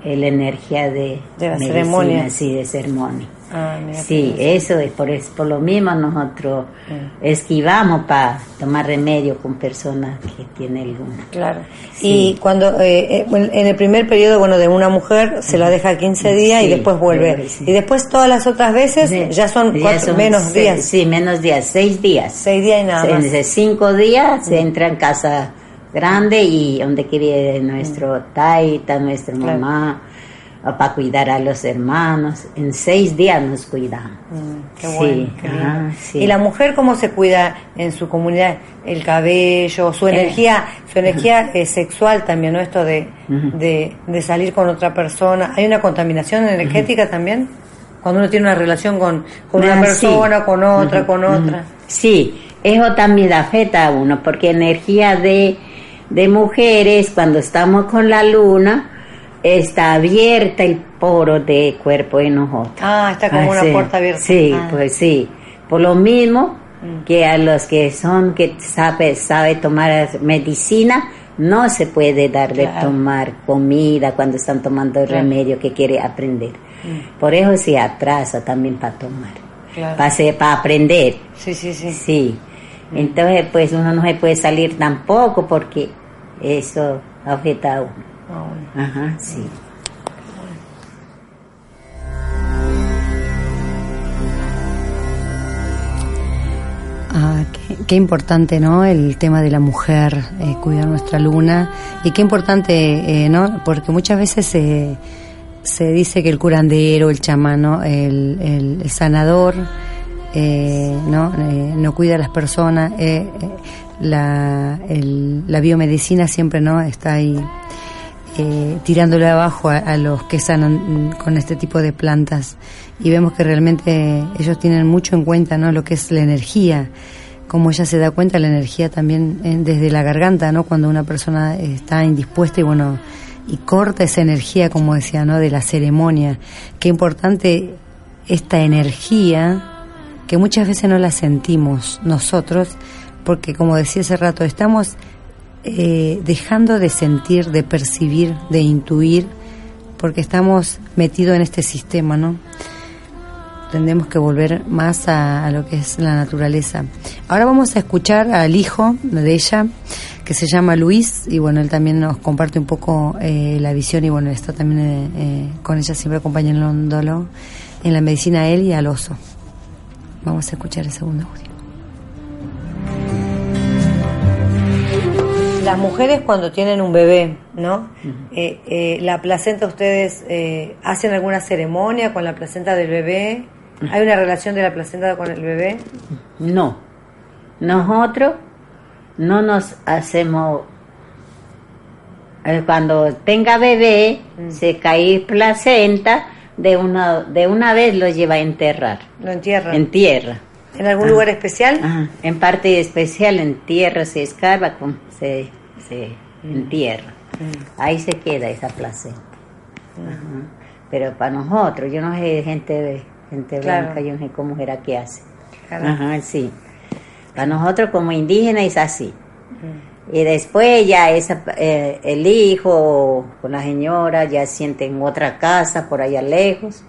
el energía de, De la medicina, ceremonia. Sí, de ceremonia. Ah, Sí, eso es por, es por lo mismo nosotros Mm. esquivamos para tomar remedio con personas que tienen luna. Claro. Sí. Y cuando eh, eh, en el primer periodo, bueno, de una mujer se la deja 15 días y después vuelve. Y después todas las otras veces ya son, ya cuatro- son menos seis- días. Sí, menos días, seis días. Seis días y nada más. cinco días se entra en casa grande y donde quiere nuestro taita, nuestra Mm. Claro. Para cuidar a los hermanos. En seis días nos cuidamos. Mm, qué Sí, bueno, qué sí. ¿Y la mujer cómo se cuida en su comunidad? El cabello, su Eh. energía, su energía eh, sexual también, ¿no? Esto de, de, de salir con otra persona. ¿Hay una contaminación energética también? Cuando uno tiene una relación con, con una Ah, persona, sí. con otra, con otra. Sí, eso también afecta a uno, porque energía de, de mujeres, cuando estamos con la luna, está abierta el poro de cuerpo de nosotros. Ah, está como una sí. puerta abierta. Sí, Ah. pues sí. Por lo mismo que a los que son, que sabe, sabe tomar medicina, no se puede dar de Claro. tomar comida cuando están tomando el Claro. remedio que quiere aprender. Por eso se atrasa también para tomar, Claro. para, para aprender. Sí, sí, sí. Sí. Entonces, pues uno no se puede salir tampoco porque eso afecta a uno. Ajá, sí. Ah, qué, importante, ¿no? El tema de la mujer, eh, cuidar nuestra luna. Y qué importante, eh, ¿no? Porque muchas veces se, dice que el curandero, el chamán, ¿no? el, el- sanador, eh, ¿no? Eh, no cuida a las personas. la, la biomedicina siempre, ¿no? Está ahí eh, tirándole abajo a, los que sanan con este tipo de plantas. Y vemos que realmente ellos tienen mucho en cuenta no lo que es la energía como ella se da cuenta la energía también eh, desde la garganta no cuando una persona está indispuesta y bueno y corta esa energía como decía no de la ceremonia. Qué importante esta energía que muchas veces no la sentimos nosotros porque como decía hace rato estamos eh, dejando de sentir, de percibir, de intuir, porque estamos metidos en este sistema, ¿no? Tendremos que volver más a, lo que es la naturaleza. Ahora vamos a escuchar al hijo de ella, que se llama Luis, y bueno, él también nos comparte un poco eh, la visión, y bueno, está también eh, con ella siempre acompañándolo en la medicina a él y al oso. Vamos a escuchar el segundo audio. Las mujeres cuando tienen un bebé, ¿no? Eh, eh, la placenta, ¿ustedes eh, hacen alguna ceremonia con la placenta del bebé? ¿Hay una relación de la placenta con el bebé? No. Nosotros no nos hacemos. Cuando tenga bebé, se cae placenta, de una, de una vez lo lleva a enterrar. ¿Lo entierran? En tierra. ¿En algún lugar especial? Ajá. En parte especial, en tierra se escarba, con- se, se entierra. Ahí se queda esa placenta. Ajá. Pero para nosotros, yo no sé gente gente Claro. blanca, yo no sé cómo era que hace. Claro. Ajá, sí. Para nosotros como indígenas es así. Y después ya esa, eh, el hijo con la señora ya siente en otra casa por allá lejos,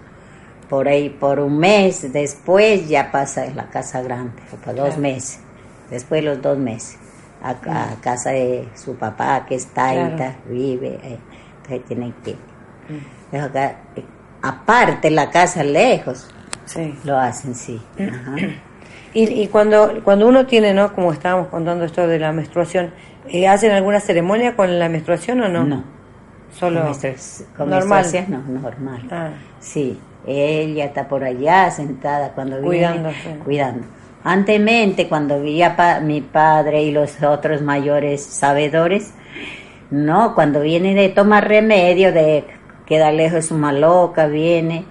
por ahí por un mes, después ya pasa en la casa grande, por dos meses, después los dos meses, a, a casa de su papá que es taita, Claro. vive, eh, entonces tienen que... pero acá, aparte la casa lejos, Sí. lo hacen, sí. Ajá. Y, y cuando, cuando uno tiene, ¿no? Como estábamos contando esto de la menstruación, eh, ¿hacen alguna ceremonia con la menstruación o no? No. Solo Con normal. menstruación, no, normal. Ah. Sí, ella está por allá sentada cuando viene, Cuidándose. cuidando. Antemente, cuando vivía pa- mi padre y los otros mayores sabedores, no, cuando viene de tomar remedio, de queda lejos su maloca, viene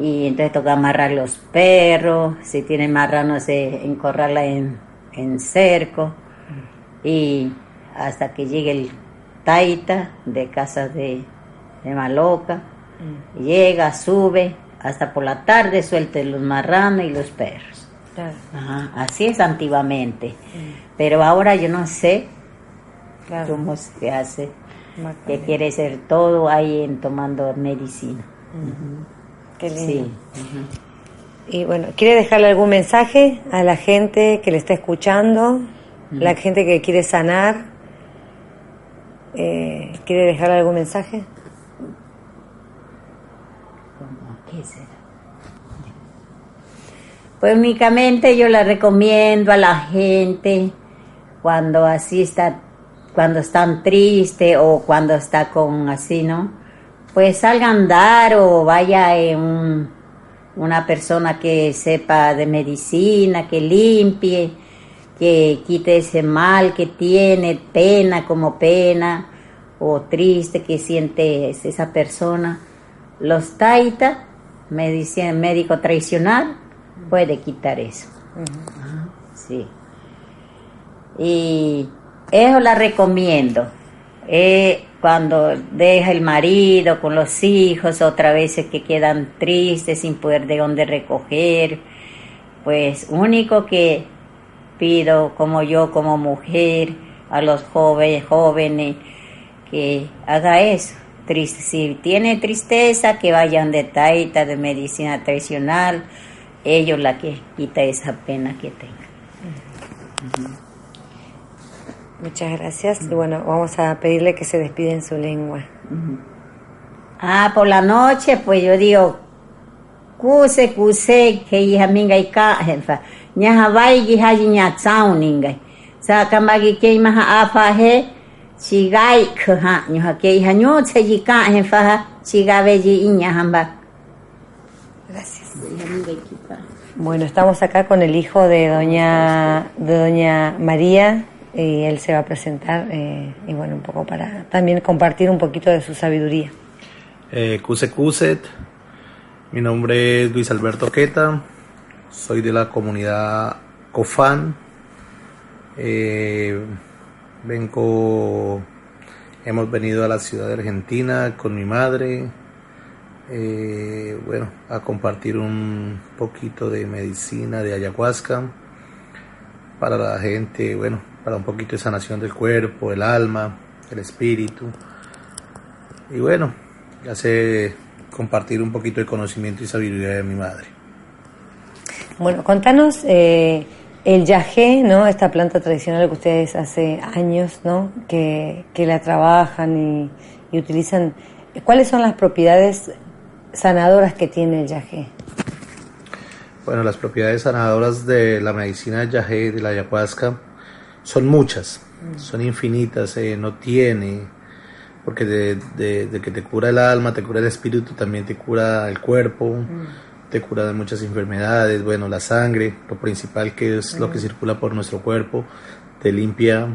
y entonces toca amarrar los perros, si tiene marranos, eh, encorrarla en, en cerco y hasta que llegue el taita de casa de, de Maloca, llega, sube, hasta por la tarde suelte los marranos y los perros. Claro, Ajá, así es antiguamente, pero ahora yo no sé claro. cómo se hace, que quiere ser todo ahí en tomando medicina. Qué lindo. Sí. Y bueno, ¿quiere dejarle algún mensaje a la gente que le está escuchando? La gente que quiere sanar. Eh, ¿Quiere dejarle algún mensaje? ¿Cómo? ¿Qué será? Pues únicamente yo la recomiendo a la gente cuando así está, cuando están triste o cuando está con así, ¿no? Pues salga a andar o vaya en un- una persona que sepa de medicina, que limpie, que quite ese mal que tiene, pena como pena o triste que siente esa persona. Los taita, médico tradicional, puede quitar eso. Sí. Y eso la recomiendo. Eh, cuando deja el marido con los hijos, otra vez que quedan tristes sin poder de dónde recoger, pues único que pido como yo como mujer a los jóvenes, jóvenes que haga eso. Triste, si tiene tristeza, que vayan de taita, de medicina tradicional, ellos la que quita esa pena que tenga. Muchas gracias. Y bueno, vamos a pedirle que se despide en su lengua. Ah, por la noche, pues yo digo, kuse kuse que hija minga y ka jefa. Ñaja vai gi haji ña tsau ninga. Sa kamagi ke maha apa he, chigai kha ñoja que hija ño se gi ka jefa chigabe iña hamba. Gracias. Bueno, estamos acá con el hijo de doña, de doña María y él se va a presentar eh, y bueno, un poco para también compartir un poquito de su sabiduría. Eh, Cuse Cuset, mi nombre es Luis Alberto Queta, soy de la comunidad Cofán, eh, vengo, hemos venido a la ciudad de Argentina con mi madre, eh, bueno, a compartir un poquito de medicina de ayahuasca para la gente, bueno, para un poquito de sanación del cuerpo, el alma, el espíritu. Y bueno, sé compartir un poquito de conocimiento y sabiduría de mi madre. Bueno, contanos eh, el yagé, ¿no? Esta planta tradicional que ustedes hace años, ¿no? Que, que la trabajan y, y utilizan. ¿Cuáles son las propiedades sanadoras que tiene el yagé? Bueno, las propiedades sanadoras de la medicina del yagé, de la ayahuasca, son muchas, son infinitas, eh, no tiene, porque de, de- de que te cura el alma, te cura el espíritu, también te cura el cuerpo, te cura de muchas enfermedades, bueno, la sangre, lo principal que es lo que circula por nuestro cuerpo, te limpia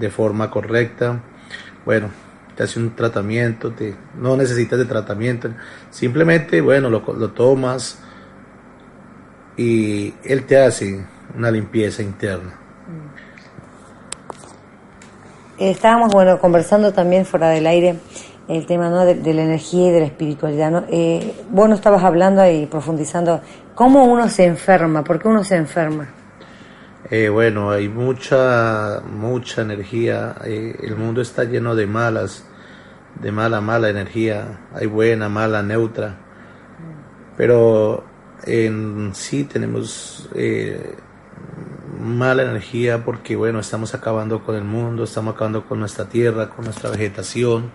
de forma correcta, bueno, te hace un tratamiento, te, no necesitas de tratamiento, simplemente, bueno, lo, lo tomas y él te hace una limpieza interna. Eh, Estábamos, bueno, conversando también fuera del aire el tema ¿no? de, la energía y de la espiritualidad. ¿no? Eh, vos nos estabas hablando y profundizando cómo uno se enferma, por qué uno se enferma. Eh, bueno, hay mucha, mucha energía. eh, el mundo está lleno de malas, de mala, mala energía. Hay buena, mala, neutra. Pero en sí tenemos eh, mala energía porque, bueno, estamos acabando con el mundo, estamos acabando con nuestra tierra, con nuestra vegetación.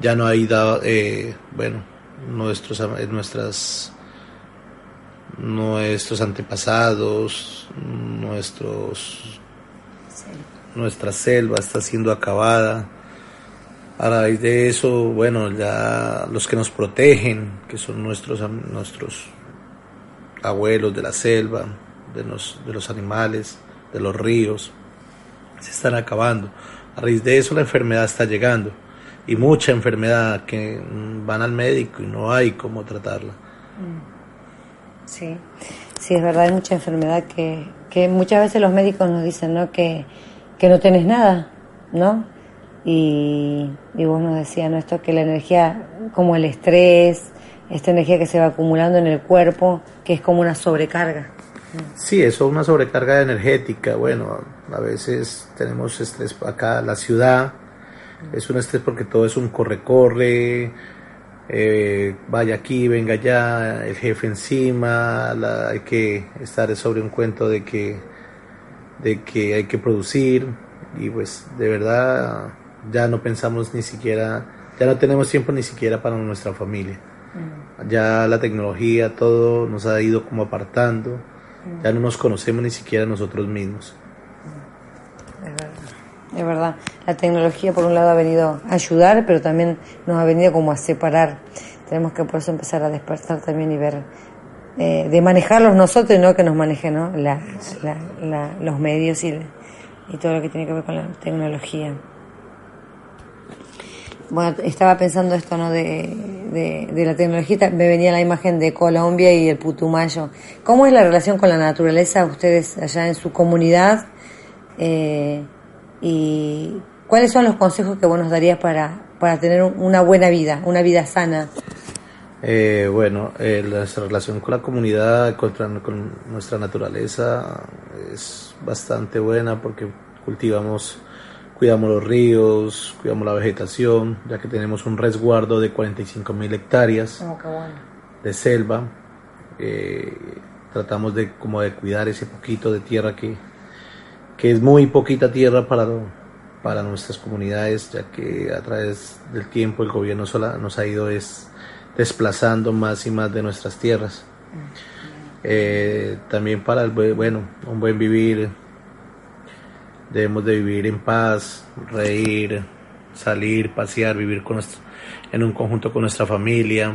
Ya no hay, eh, bueno, nuestros, eh, nuestras nuestros antepasados, nuestros, nuestra selva está siendo acabada. A raíz de eso, bueno, ya los que nos protegen, que son nuestros, nuestros abuelos de la selva, de los, de los animales, de los ríos, se están acabando. A raíz de eso la enfermedad está llegando y mucha enfermedad que mm, van al médico y no hay cómo tratarla. Sí, sí, es verdad, hay mucha enfermedad que, que muchas veces los médicos nos dicen, ¿no? Que, que no tenés nada, ¿no? Y, y vos nos decías, ¿no? Esto que la energía, como el estrés, esta energía que se va acumulando en el cuerpo, que es como una sobrecarga. Sí, eso es una sobrecarga energética. Bueno, a veces tenemos estrés acá, la ciudad es un estrés porque todo es un corre-corre, eh, vaya aquí, venga allá, el jefe encima, la- hay que estar sobre un cuento de que, de que hay que producir y pues de verdad ya no pensamos ni siquiera, ya no tenemos tiempo ni siquiera para nuestra familia. Ya la tecnología, todo nos ha ido como apartando. Ya no nos conocemos ni siquiera nosotros mismos. Es verdad, la tecnología por un lado ha venido a ayudar, pero también nos ha venido como a separar. Tenemos que por eso empezar a despertar también y ver, eh, de manejarlos nosotros y no que nos manejen ¿no? La- la- los medios y, y todo lo que tiene que ver con la tecnología. Bueno, estaba pensando esto, ¿no? De, de, de la tecnología, me venía la imagen de Colombia y el Putumayo. ¿Cómo es la relación con la naturaleza ustedes allá en su comunidad? Eh, ¿Y cuáles son los consejos que vos nos darías para, para tener un- una buena vida, una vida sana? Eh, bueno, eh, nuestra relación con la comunidad, contra- con nuestra naturaleza es bastante buena porque cultivamos, cuidamos los ríos, cuidamos la vegetación, ya que tenemos un resguardo de 45 mil hectáreas de selva. Eh, tratamos de como de cuidar ese poquito de tierra que, que es muy poquita tierra para, para nuestras comunidades, ya que a través del tiempo el gobierno sola nos ha ido es, desplazando más y más de nuestras tierras. Eh, también para el bueno, un buen vivir, debemos de vivir en paz, reír, salir, pasear, vivir con en un conjunto con nuestra familia.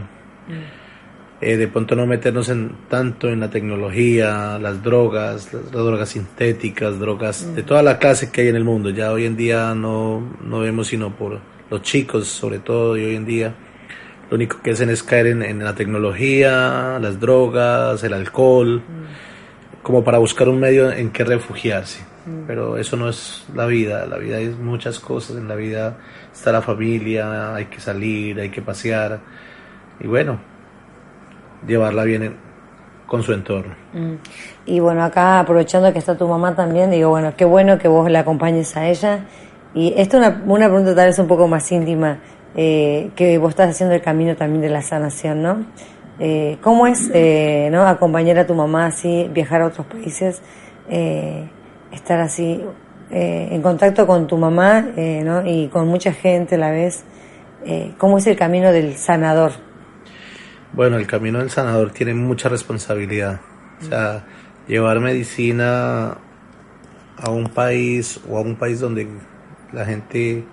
Eh, de pronto no meternos en tanto en la tecnología, las drogas, las, drogas sintéticas, drogas de toda la clase que hay en el mundo. Ya hoy en día no, no vemos sino por los chicos, sobre todo, y hoy en día lo único que hacen es caer en, la tecnología, las drogas, el alcohol, como para buscar un medio en que refugiarse. Pero eso no es la vida, la vida es muchas cosas, en la vida está la familia, hay que salir, hay que pasear. Y bueno, llevarla bien con su entorno. Mm. Y bueno, acá aprovechando que está tu mamá también, digo, bueno, qué bueno que vos la acompañes a ella. Y esto es una, una pregunta tal vez un poco más íntima, eh, que vos estás haciendo el camino también de la sanación, ¿no? Eh, ¿Cómo es eh, ¿no? acompañar a tu mamá así, viajar a otros países, estar así en contacto con tu mamá ¿no? y con mucha gente a la vez? ¿Cómo es el camino del sanador? Bueno, el camino del sanador tiene mucha responsabilidad. O sea, llevar medicina a un país o a un país donde la gente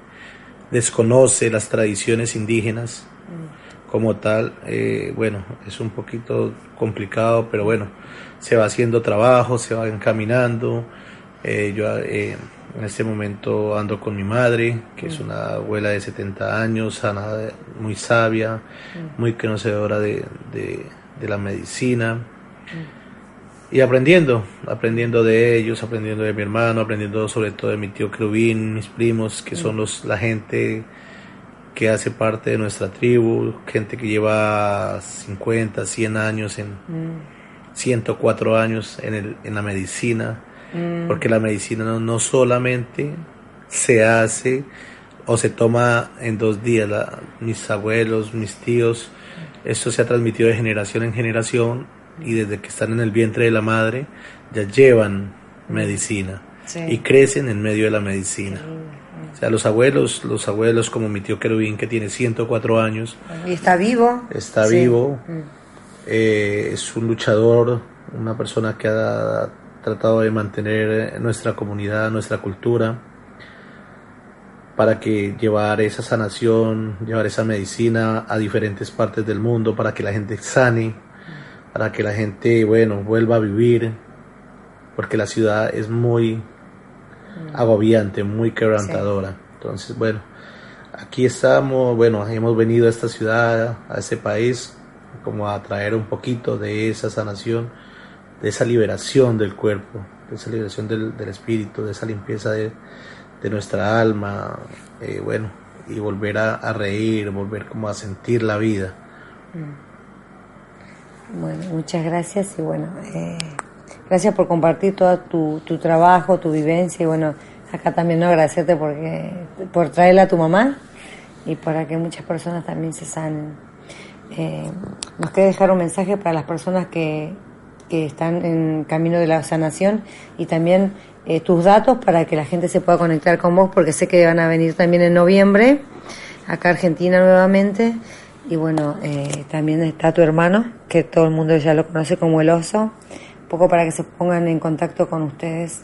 desconoce las tradiciones indígenas como tal, eh, bueno, es un poquito complicado, pero bueno, se va haciendo trabajo, se va encaminando. Eh, yo eh, en este momento ando con mi madre, que es una abuela de 70 años, sana, muy sabia, muy conocedora de, de, la medicina. Y aprendiendo, aprendiendo de ellos, aprendiendo de mi hermano, aprendiendo sobre todo de mi tío Crubín, mis primos, que son los, la gente que hace parte de nuestra tribu, gente que lleva 50, 100 años, en 104 años en, el, en la medicina Mm. porque la medicina no, solamente se hace o se toma en dos días. mis abuelos, mis tíos, esto se ha transmitido de generación en generación y desde que están en el vientre de la madre ya llevan medicina y crecen en medio de la medicina. O sea, los abuelos, los abuelos como mi tío Querubín que tiene 104 años. Y está vivo. Está vivo. Mm. Eh, es un luchador, una persona que ha tratado de mantener nuestra comunidad, nuestra cultura, para que llevar esa sanación, llevar esa medicina a diferentes partes del mundo, para que la gente sane, para que la gente, bueno, vuelva a vivir, porque la ciudad es muy agobiante, muy quebrantadora. Entonces, bueno, aquí estamos, bueno, hemos venido a esta ciudad, a este país, como a traer un poquito de esa sanación de esa liberación del cuerpo, de esa liberación del, espíritu, de esa limpieza de, nuestra alma, eh, bueno, y volver a, reír, volver como a sentir la vida. Mm. Bueno, muchas gracias y bueno, eh, gracias por compartir todo tu, tu, trabajo, tu vivencia y bueno, acá también no agradecerte porque, por traerla a tu mamá y para que muchas personas también se sanen. Eh, nos queda dejar un mensaje para las personas que que están en camino de la sanación y también eh, tus datos para que la gente se pueda conectar con vos porque sé que van a venir también en noviembre acá Argentina nuevamente y bueno eh, también está tu hermano que todo el mundo ya lo conoce como el oso un poco para que se pongan en contacto con ustedes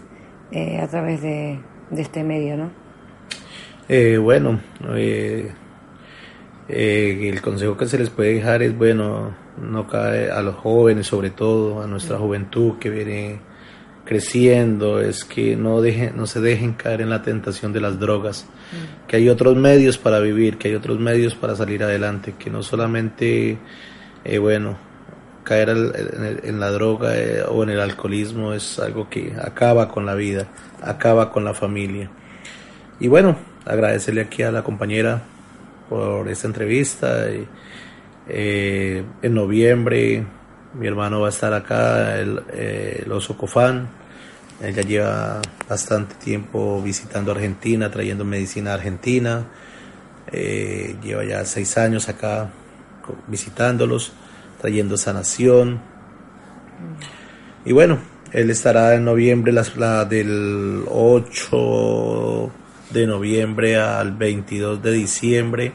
eh, a través de, de, este medio ¿no? bueno el consejo que se les puede dejar es bueno no cae a los jóvenes, sobre todo a nuestra juventud que viene creciendo, es que no, dejen, no se dejen caer en la tentación de las drogas, que hay otros medios para vivir, que hay otros medios para salir adelante, que no solamente, eh, bueno, caer en, la droga eh, o en el alcoholismo es algo que acaba con la vida, acaba con la familia. Y bueno, agradecerle aquí a la compañera por esta entrevista. Y, eh, en noviembre mi hermano va a estar acá, el, eh, el oso Cofán. Él ya lleva bastante tiempo visitando Argentina, trayendo medicina a Argentina. Eh, lleva ya seis años acá visitándolos, trayendo sanación. Y bueno, Él estará en noviembre, las, la del 8 de noviembre al 22 de diciembre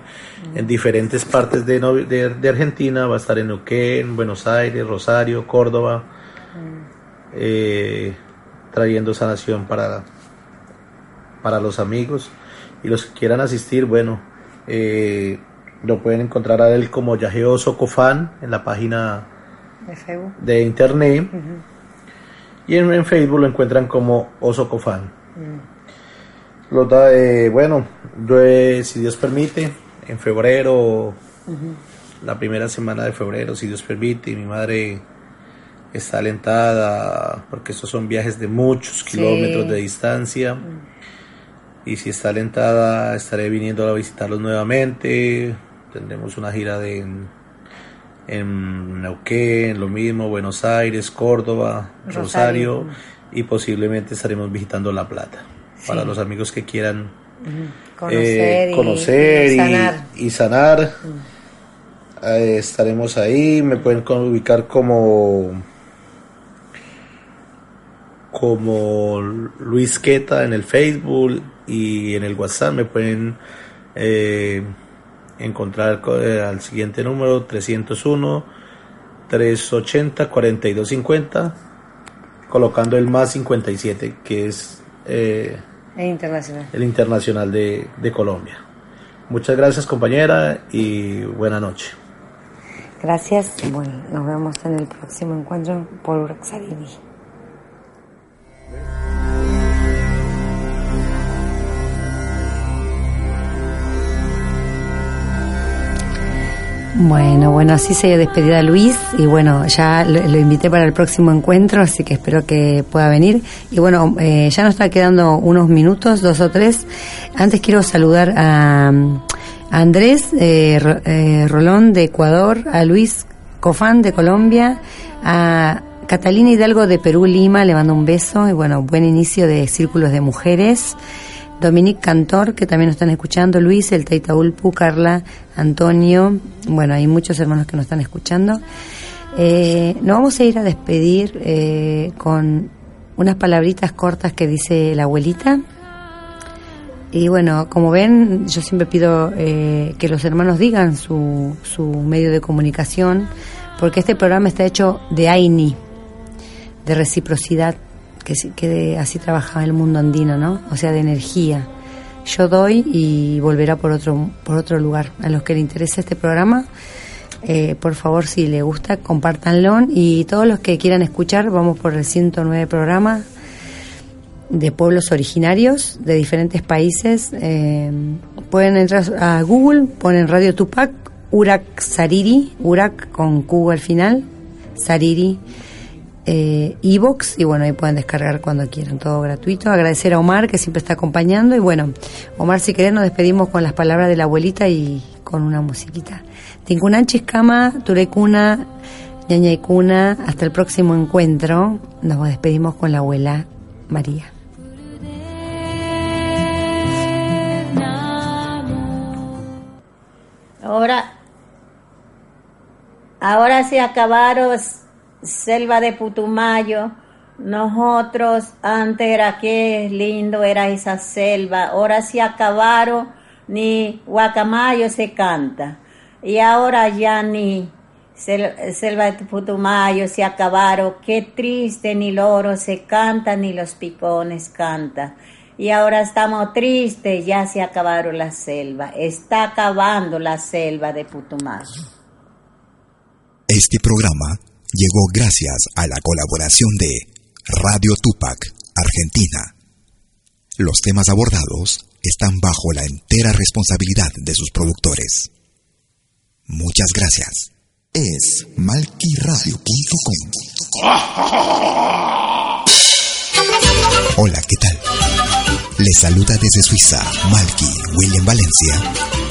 en diferentes partes de, de- de Argentina. Va a estar en Neuquén, Buenos Aires, Rosario, Córdoba, eh, trayendo sanación para, para los amigos. Y los que quieran asistir, bueno, eh, lo pueden encontrar a él como Yajeo Socofan en la página De Facebook. de internet. Y en, en Facebook lo encuentran como Osocofan. Los da, eh, bueno, yo, eh, si Dios permite, en febrero, la primera semana de febrero, si Dios permite, y mi madre está alentada, porque estos son viajes de muchos kilómetros de distancia. Y si está alentada, estaré viniendo a visitarlos nuevamente. Tendremos una gira de en, en Neuquén, lo mismo, Buenos Aires, Córdoba, Rosario. Rosario, y posiblemente estaremos visitando La Plata. Para los amigos que quieran Conocer, eh, y- conocer y y, sanar. Mm. Eh, estaremos ahí, me pueden ubicar como como Luis Queta en el Facebook y en el WhatsApp me pueden eh, encontrar co- al siguiente número 301 380 4250 colocando el más 57 que es eh, Es internacional. el internacional de, de Colombia. Muchas gracias compañera y buena noche. Gracias. Bueno, nos vemos en el próximo encuentro por Uraxarini. Bueno, bueno, así se despedida Luis y bueno, ya lo, lo invité para el próximo encuentro, así que espero que pueda venir. Y bueno, eh, ya nos está quedando unos minutos, dos o tres. Antes quiero saludar a, Andrés eh, eh, Rolón de Ecuador, a Luis Cofán de Colombia, a Catalina Hidalgo de Perú, Lima, le mando un beso y bueno, buen inicio de Círculos de Mujeres. Dominique Cantor, que también nos están escuchando, Luis, el Taitaulpu, Carla, Antonio, bueno, hay muchos hermanos que nos están escuchando. Eh, nos vamos a ir a despedir eh, con unas palabritas cortas que dice la abuelita. Y bueno, como ven, yo siempre pido eh, que los hermanos digan su, su medio de comunicación, porque este programa está hecho de AINI, de reciprocidad, que, que así trabaja el mundo andino, ¿no? O sea, de energía. Yo doy y volverá por otro, por otro lugar. A los que les interese este programa, eh, por favor, si les gusta, compártanlo. Y todos los que quieran escuchar, vamos por el 109 programa de pueblos originarios de diferentes países. Eh, pueden entrar a Google, ponen Radio Tupac, Urak Sariri, Urak con Q al final, Sariri, eh, Evox, y bueno, ahí pueden descargar cuando quieran, todo gratuito. Agradecer a Omar que siempre está acompañando, y bueno, Omar, si querés, nos despedimos con las palabras de la abuelita y con una musiquita. Tinkunan Chiscama, Turecuna, Ñañaicuna, hasta el próximo encuentro. Nos despedimos con la abuela María. Ahora, ahora se acabaron Selva de Putumayo. Nosotros antes era que lindo era esa selva. Ahora se acabaron ni guacamayo se canta. Y ahora ya ni sel- selva de Putumayo se acabaron. Qué triste ni loro se canta ni los picones canta. Y ahora estamos tristes, ya se acabaron la selva. Está acabando la selva de Putumayo. Este programa llegó gracias a la colaboración de Radio Tupac, Argentina. Los temas abordados están bajo la entera responsabilidad de sus productores. Muchas gracias. Es malquiradio.com. Hola, ¿qué tal? Les saluda desde Suiza Malky William Valencia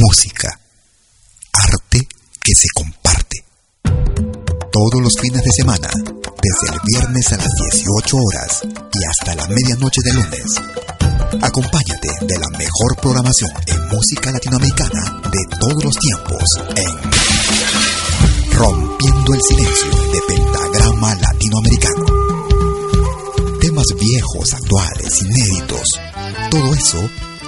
Música, arte que se comparte. Todos los fines de semana, desde el viernes a las 18 horas y hasta la medianoche de lunes. Acompáñate de la mejor programación en música latinoamericana de todos los tiempos en Rompiendo el Silencio de Pentagrama Latinoamericano. Temas viejos, actuales, inéditos. Todo eso